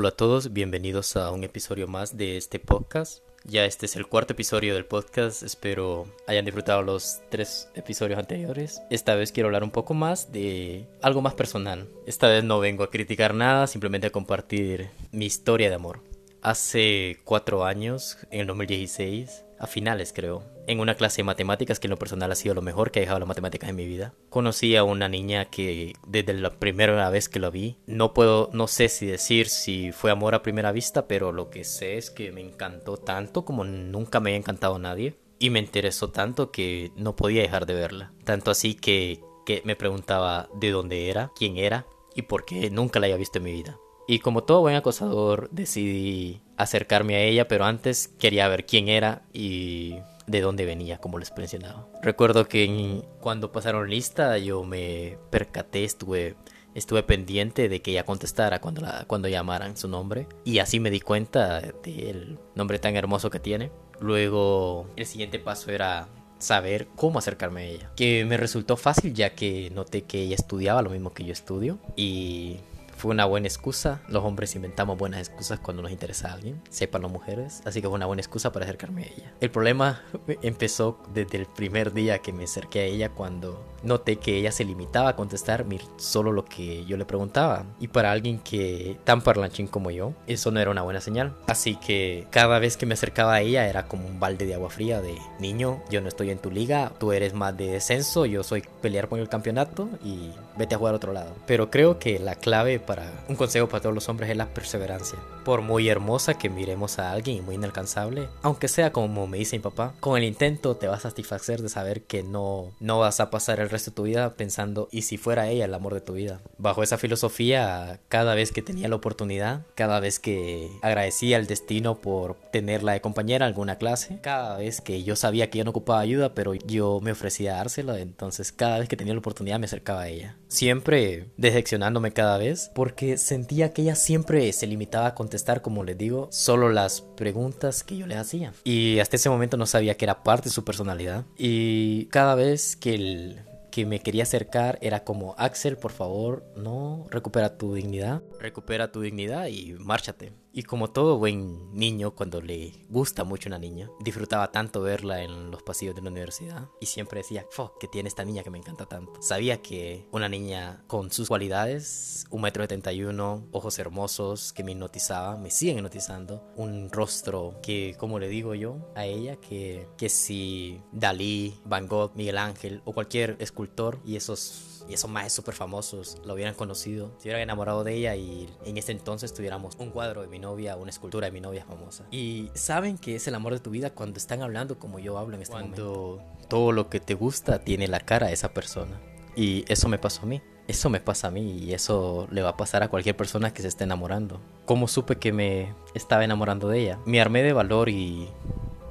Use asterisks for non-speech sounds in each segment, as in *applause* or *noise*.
Hola a todos, bienvenidos a un episodio más de este podcast. Ya este es el cuarto episodio del podcast, espero hayan disfrutado los tres episodios anteriores. Esta vez quiero hablar un poco más de algo más personal. Esta vez no vengo a criticar nada, simplemente a compartir mi historia de amor. Hace cuatro años, en el 2016, a finales creo, en una clase de matemáticas que en lo personal ha sido lo mejor que ha dejado las matemáticas en mi vida. Conocí a una niña que desde la primera vez que la vi, no puedo, no sé si decir si fue amor a primera vista, pero lo que sé es que me encantó tanto como nunca me había encantado nadie. Y me interesó tanto que no podía dejar de verla. Tanto así que, que me preguntaba de dónde era, quién era y por qué nunca la había visto en mi vida. Y como todo buen acosador, decidí acercarme a ella, pero antes quería ver quién era y de dónde venía, como les mencionaba. Recuerdo que cuando pasaron lista yo me percaté, estuve, estuve pendiente de que ella contestara cuando, la, cuando llamaran su nombre. Y así me di cuenta del nombre tan hermoso que tiene. Luego el siguiente paso era saber cómo acercarme a ella. Que me resultó fácil ya que noté que ella estudiaba lo mismo que yo estudio. Y fue una buena excusa. Los hombres inventamos buenas excusas cuando nos interesa a alguien, sepan las mujeres, así que fue una buena excusa para acercarme a ella. El problema *laughs* empezó desde el primer día que me acerqué a ella cuando noté que ella se limitaba a contestar solo lo que yo le preguntaba. Y para alguien que tan parlanchín como yo, eso no era una buena señal. Así que cada vez que me acercaba a ella era como un balde de agua fría de niño, yo no estoy en tu liga, tú eres más de descenso, yo soy pelear por el campeonato y vete a jugar a otro lado. Pero creo que la clave para un consejo para todos los hombres es la perseverancia. Por muy hermosa que miremos a alguien y muy inalcanzable, aunque sea como me dice mi papá, con el intento te vas a satisfacer de saber que no, no vas a pasar el resto de tu vida pensando, ¿y si fuera ella el amor de tu vida? Bajo esa filosofía, cada vez que tenía la oportunidad, cada vez que agradecía el destino por tenerla de compañera en alguna clase, cada vez que yo sabía que yo no ocupaba ayuda, pero yo me ofrecía a dársela, entonces cada vez que tenía la oportunidad me acercaba a ella. Siempre decepcionándome cada vez, porque sentía que ella siempre se limitaba a contestar, como les digo, solo las preguntas que yo le hacía. Y hasta ese momento no sabía que era parte de su personalidad. Y cada vez que el que me quería acercar era como, Axel, por favor, no, recupera tu dignidad, recupera tu dignidad y márchate. Y como todo buen niño, cuando le gusta mucho una niña, disfrutaba tanto verla en los pasillos de la universidad y siempre decía, fuck, que tiene esta niña que me encanta tanto. Sabía que una niña con sus cualidades, un metro setenta y uno, ojos hermosos que me hipnotizaba, me siguen hipnotizando, un rostro que, como le digo yo a ella, que, que si Dalí, Van Gogh, Miguel Ángel o cualquier escultor y esos y esos más súper famosos lo hubieran conocido, se hubieran enamorado de ella y en ese entonces tuviéramos un cuadro de mi novia, una escultura de mi novia famosa. Y saben que es el amor de tu vida cuando están hablando como yo hablo en este momento. Cuando todo lo que te gusta tiene la cara de esa persona. Y eso me pasó a mí. Eso me pasa a mí y eso le va a pasar a cualquier persona que se esté enamorando. ¿Cómo supe que me estaba enamorando de ella? Me armé de valor y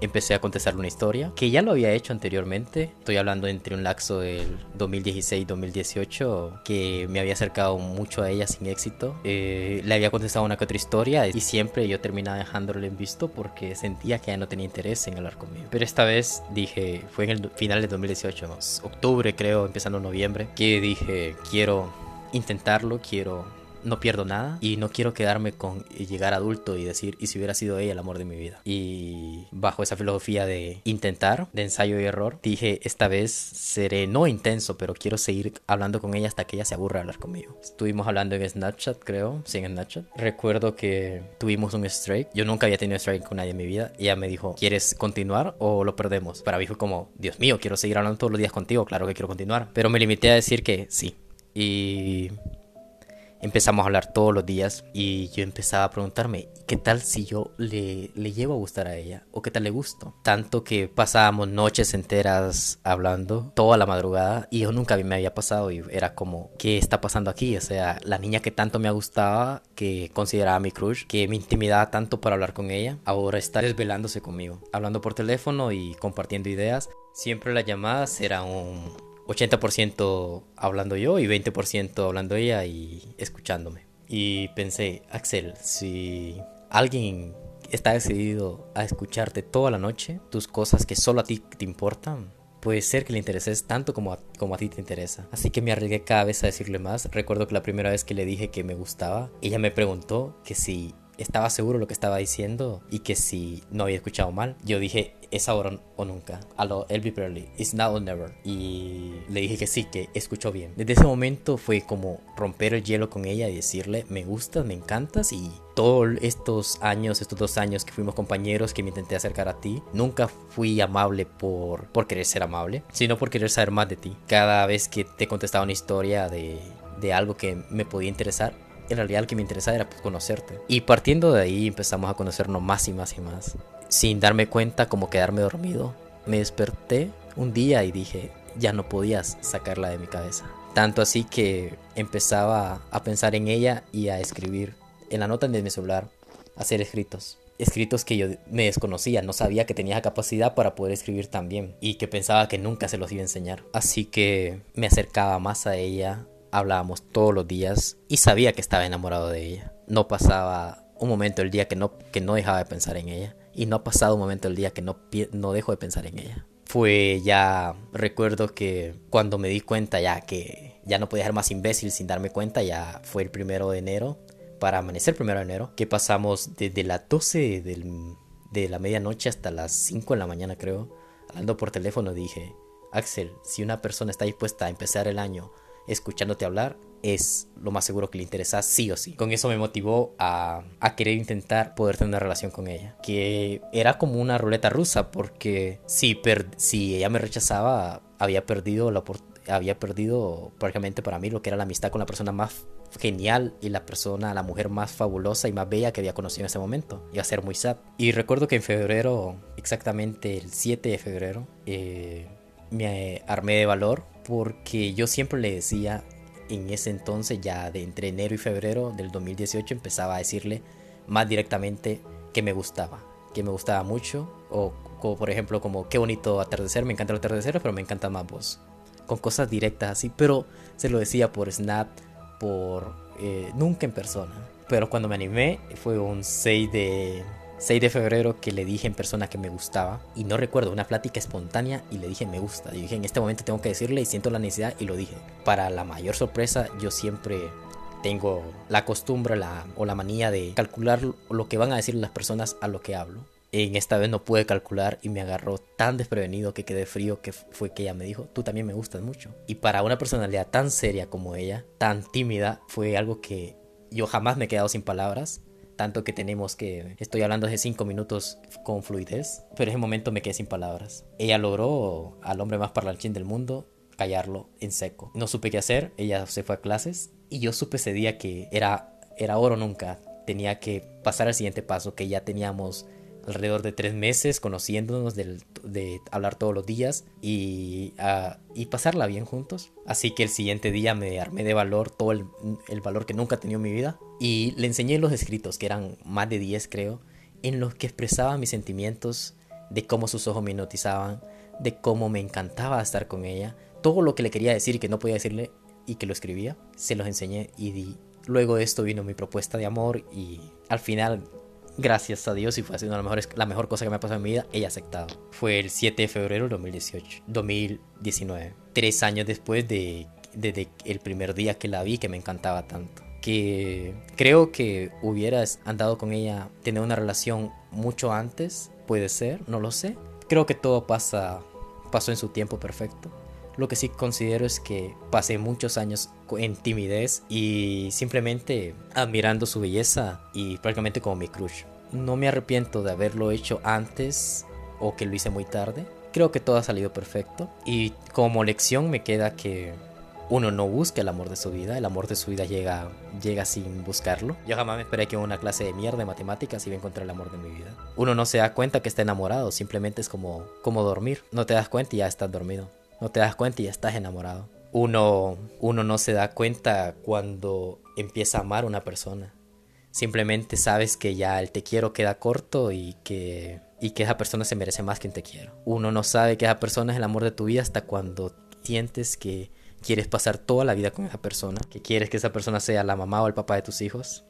empecé a contestarle una historia que ya lo había hecho anteriormente. Estoy hablando entre un laxo del 2016-2018 que me había acercado mucho a ella sin éxito. Eh, le había contestado una que otra historia y siempre yo terminaba dejándole en visto porque sentía que ya no tenía interés en hablar conmigo. Pero esta vez dije, fue en el final del 2018, octubre creo, empezando noviembre, que dije, quiero intentarlo, quiero no pierdo nada y no quiero quedarme con llegar adulto y decir, y si hubiera sido ella el amor de mi vida. Y bajo esa filosofía de intentar, de ensayo y error, dije, esta vez seré no intenso, pero quiero seguir hablando con ella hasta que ella se aburra de hablar conmigo. Estuvimos hablando en Snapchat, creo, sí, en Snapchat. Recuerdo que tuvimos un strike. Yo nunca había tenido strike con nadie en mi vida. Y ella me dijo, ¿quieres continuar o lo perdemos? Para mí fue como, Dios mío, quiero seguir hablando todos los días contigo, claro que quiero continuar. Pero me limité a decir que sí. Y empezamos a hablar todos los días y yo empezaba a preguntarme, ¿qué tal si yo le, le llevo a gustar a ella? ¿O qué tal le gusto? Tanto que pasábamos noches enteras hablando toda la madrugada y yo nunca me había pasado y era como, ¿qué está pasando aquí? O sea, la niña que tanto me gustaba, que consideraba mi crush, que me intimidaba tanto para hablar con ella, ahora está desvelándose conmigo, hablando por teléfono y compartiendo ideas. Siempre las llamadas eran un, 80% hablando yo y 20% hablando ella y escuchándome. Y pensé, Axel, si alguien está decidido a escucharte toda la noche, tus cosas que solo a ti te importan, puede ser que le intereses tanto como a, como a ti te interesa. Así que me arriesgué cada vez a decirle más. Recuerdo que la primera vez que le dije que me gustaba, ella me preguntó que si estaba seguro lo que estaba diciendo y que si no había escuchado mal. Yo dije, es ahora o nunca. A lo Elvis Presley, it's now or never. Y le dije que sí, que escuchó bien. Desde ese momento fue como romper el hielo con ella y decirle, me gustas, me encantas y todos estos años, estos dos años que fuimos compañeros, que me intenté acercar a ti, nunca fui amable por, por querer ser amable, sino por querer saber más de ti. Cada vez que te contestaba una historia de, de algo que me podía interesar, en realidad lo que me interesaba era pues, conocerte. Y partiendo de ahí empezamos a conocernos más y más y más. Sin darme cuenta como quedarme dormido, me desperté un día y dije, ya no podías sacarla de mi cabeza. Tanto así que empezaba a pensar en ella y a escribir en la nota de mi celular, hacer escritos. Escritos que yo me desconocía, no sabía que tenía capacidad para poder escribir tan bien y que pensaba que nunca se los iba a enseñar. Así que me acercaba más a ella, hablábamos todos los días y sabía que estaba enamorado de ella. No pasaba un momento del día que no, que no dejaba de pensar en ella y no ha pasado un momento del día que no, no dejo de pensar en ella. Fue ya, recuerdo que cuando me di cuenta ya que ya no podía ser más imbécil sin darme cuenta, ya fue el primero de enero, para amanecer primero de enero, que pasamos desde las 12 de la medianoche hasta las 5 de la mañana creo, hablando por teléfono dije, Axel, si una persona está dispuesta a empezar el año escuchándote hablar es lo más seguro que le interesa sí o sí. Con eso me motivó a, a, querer intentar poder tener una relación con ella. Que era como una ruleta rusa porque si, si ella me rechazaba había perdido la había perdido prácticamente para mí lo que era la amistad con la persona más genial y la persona, la mujer más fabulosa y más bella que había conocido en ese momento. Iba a ser muy sad. Y recuerdo que en febrero, exactamente el 7 de febrero, eh, me armé de valor porque yo siempre le decía en ese entonces, ya de entre enero y febrero del 2018, empezaba a decirle más directamente que me gustaba, que me gustaba mucho, o, por ejemplo como qué bonito atardecer, me encanta el atardecer, pero me encanta más vos, con cosas directas así, pero se lo decía por Snap, por eh, nunca en persona, pero cuando me animé fue un 6 de 6 de febrero que le dije en persona que me gustaba y no recuerdo una plática espontánea y le dije me gusta. Y dije en este momento tengo que decirle y siento la necesidad y lo dije. Para la mayor sorpresa yo siempre tengo la costumbre la, o la manía de calcular lo que van a decir las personas a lo que hablo. En esta vez no pude calcular y me agarró tan desprevenido que quedé frío que fue que ella me dijo, tú también me gustas mucho. Y para una personalidad tan seria como ella, tan tímida, fue algo que yo jamás me he quedado sin palabras tanto que tenemos que estoy hablando hace cinco minutos con fluidez, pero en ese momento me quedé sin palabras. Ella logró al hombre más parlanchín del mundo callarlo en seco. No supe qué hacer, ella se fue a clases y yo supe ese día que era, era oro nunca. Tenía que pasar al siguiente paso, que ya teníamos alrededor de tres meses conociéndonos, de, hablar todos los días y, uh, y, pasarla bien juntos. Así que el siguiente día me armé de valor, todo el, el, valor que nunca he tenido en mi vida. Y le enseñé los escritos, que eran más de 10 creo, en los que expresaba mis sentimientos, de cómo sus ojos me hipnotizaban, de cómo me encantaba estar con ella. Todo lo que le quería decir y que no podía decirle y que lo escribía, se los enseñé y di. Luego de esto vino mi propuesta de amor y al final gracias a Dios y fue siendo la mejor, la mejor cosa que me ha pasado en mi vida, ella aceptado. Fue el 7 de febrero de 2018, 2019. Tres años después de, de, el primer día que la vi, que me encantaba tanto. Que creo que hubieras andado con ella, tener una relación mucho antes, puede ser, no lo sé. Creo que todo pasa, pasó en su tiempo perfecto. Lo que sí considero es que pasé muchos años en timidez y simplemente admirando su belleza y prácticamente como mi crush. No me arrepiento de haberlo hecho antes o que lo hice muy tarde. Creo que todo ha salido perfecto y como lección me queda que uno no busca el amor de su vida, el amor de su vida llega, llega sin buscarlo. Yo jamás me esperé que una clase de mierda de matemáticas iba a encontrar el amor de mi vida. Uno no se da cuenta que está enamorado, simplemente es como, como dormir. No te das cuenta y ya estás dormido no te das cuenta y ya estás enamorado. Uno, uno no se da cuenta cuando empieza a amar a una persona. Simplemente sabes que ya el te quiero queda corto y que, y que esa persona se merece más que un te quiero. Uno no sabe que esa persona es el amor de tu vida hasta cuando sientes que quieres pasar toda la vida con esa persona, que quieres que esa persona sea la mamá o el papá de tus hijos.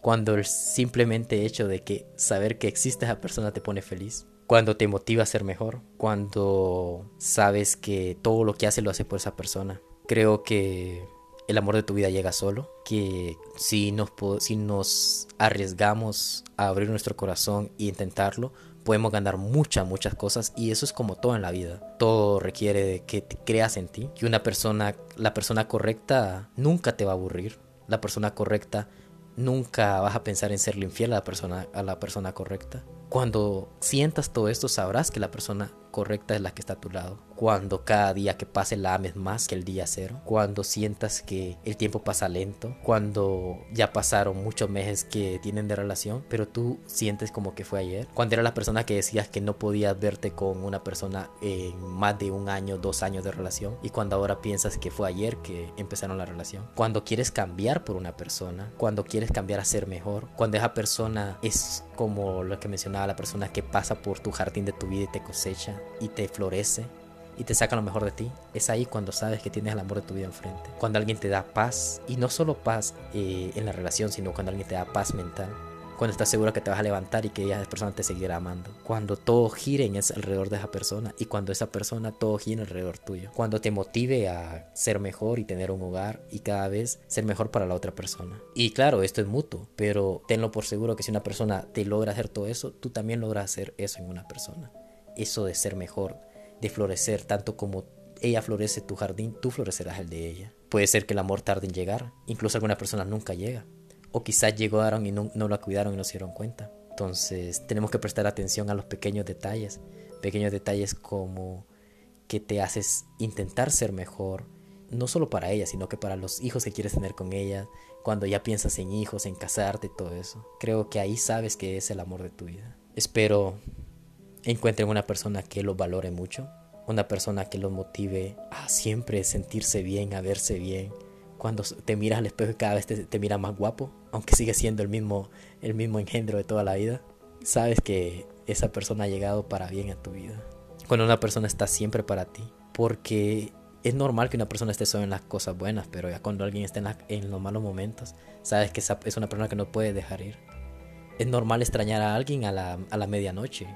Cuando el simplemente hecho de que saber que existe esa persona te pone feliz cuando te motiva a ser mejor, cuando sabes que todo lo que hace lo hace por esa persona. Creo que el amor de tu vida llega solo, que si nos, si nos arriesgamos a abrir nuestro corazón e intentarlo, podemos ganar muchas, muchas cosas y eso es como todo en la vida. Todo requiere que te creas en ti, que una persona, la persona correcta nunca te va a aburrir, la persona correcta nunca vas a pensar en serle infiel a la persona, a la persona correcta. Cuando sientas todo esto sabrás que la persona correcta es la que está a tu lado. Cuando cada día que pase la ames más que el día cero. Cuando sientas que el tiempo pasa lento. Cuando ya pasaron muchos meses que tienen de relación, pero tú sientes como que fue ayer. Cuando era la persona que decías que no podías verte con una persona en más de un año, dos años de relación. Y cuando ahora piensas que fue ayer que empezaron la relación. Cuando quieres cambiar por una persona. Cuando quieres cambiar a ser mejor. Cuando esa persona es como lo que mencionaba la persona que pasa por tu jardín de tu vida y te cosecha y te florece y te saca lo mejor de ti. Es ahí cuando sabes que tienes el amor de tu vida enfrente. Cuando alguien te da paz, y no solo paz eh, en la relación, sino cuando alguien te da paz mental. Cuando estás seguro que te vas a levantar y que esa persona te seguirá amando. Cuando todo gire en ese, alrededor de esa persona y cuando esa persona todo gire alrededor tuyo. Cuando te motive a ser mejor y tener un hogar y cada vez ser mejor para la otra persona. Y claro, esto es mutuo, pero tenlo por seguro que si una persona te logra hacer todo eso, tú también logras hacer eso en una persona eso de ser mejor, de florecer, tanto como ella florece tu jardín, tú florecerás el de ella. Puede ser que el amor tarde en llegar, incluso alguna persona nunca llega, o quizás llegaron y no, no la cuidaron y no se dieron cuenta. Entonces tenemos que prestar atención a los pequeños detalles, pequeños detalles como que te haces intentar ser mejor, no solo para ella, sino que para los hijos que quieres tener con ella, cuando ya piensas en hijos, en casarte, todo eso. Creo que ahí sabes que es el amor de tu vida. Espero encuentren una persona que los valore mucho, una persona que los motive a siempre sentirse bien, a verse bien. Cuando te miras al espejo cada vez te, te mira más guapo, aunque sigue siendo el mismo, el mismo engendro de toda la vida, sabes que esa persona ha llegado para bien a tu vida. Cuando una persona está siempre para ti, porque es normal que una persona esté solo en las cosas buenas, pero ya cuando alguien está en, en los malos momentos, sabes que esa es una persona que no puede dejar ir. Es normal extrañar a alguien a la, a la medianoche,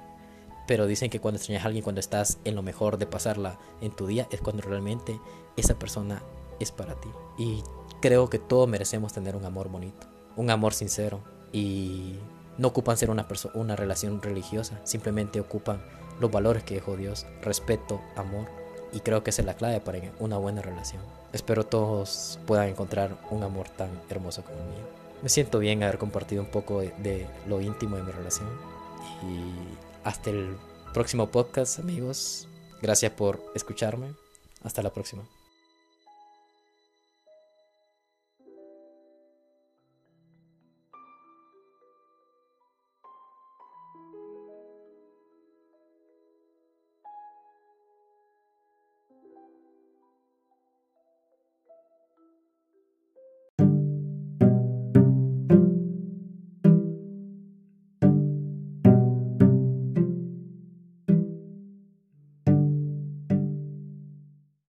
pero dicen que cuando extrañas a alguien, cuando estás en lo mejor de pasarla en tu día, es cuando realmente esa persona es para ti. Y creo que todos merecemos tener un amor bonito, un amor sincero. Y no ocupan ser una, una relación religiosa, simplemente ocupan los valores que dejó Dios, respeto, amor. Y creo que esa es la clave para una buena relación. Espero todos puedan encontrar un amor tan hermoso como el mío. Me siento bien haber compartido un poco de, de lo íntimo de mi relación. Y hasta el próximo podcast, amigos. Gracias por escucharme. Hasta la próxima.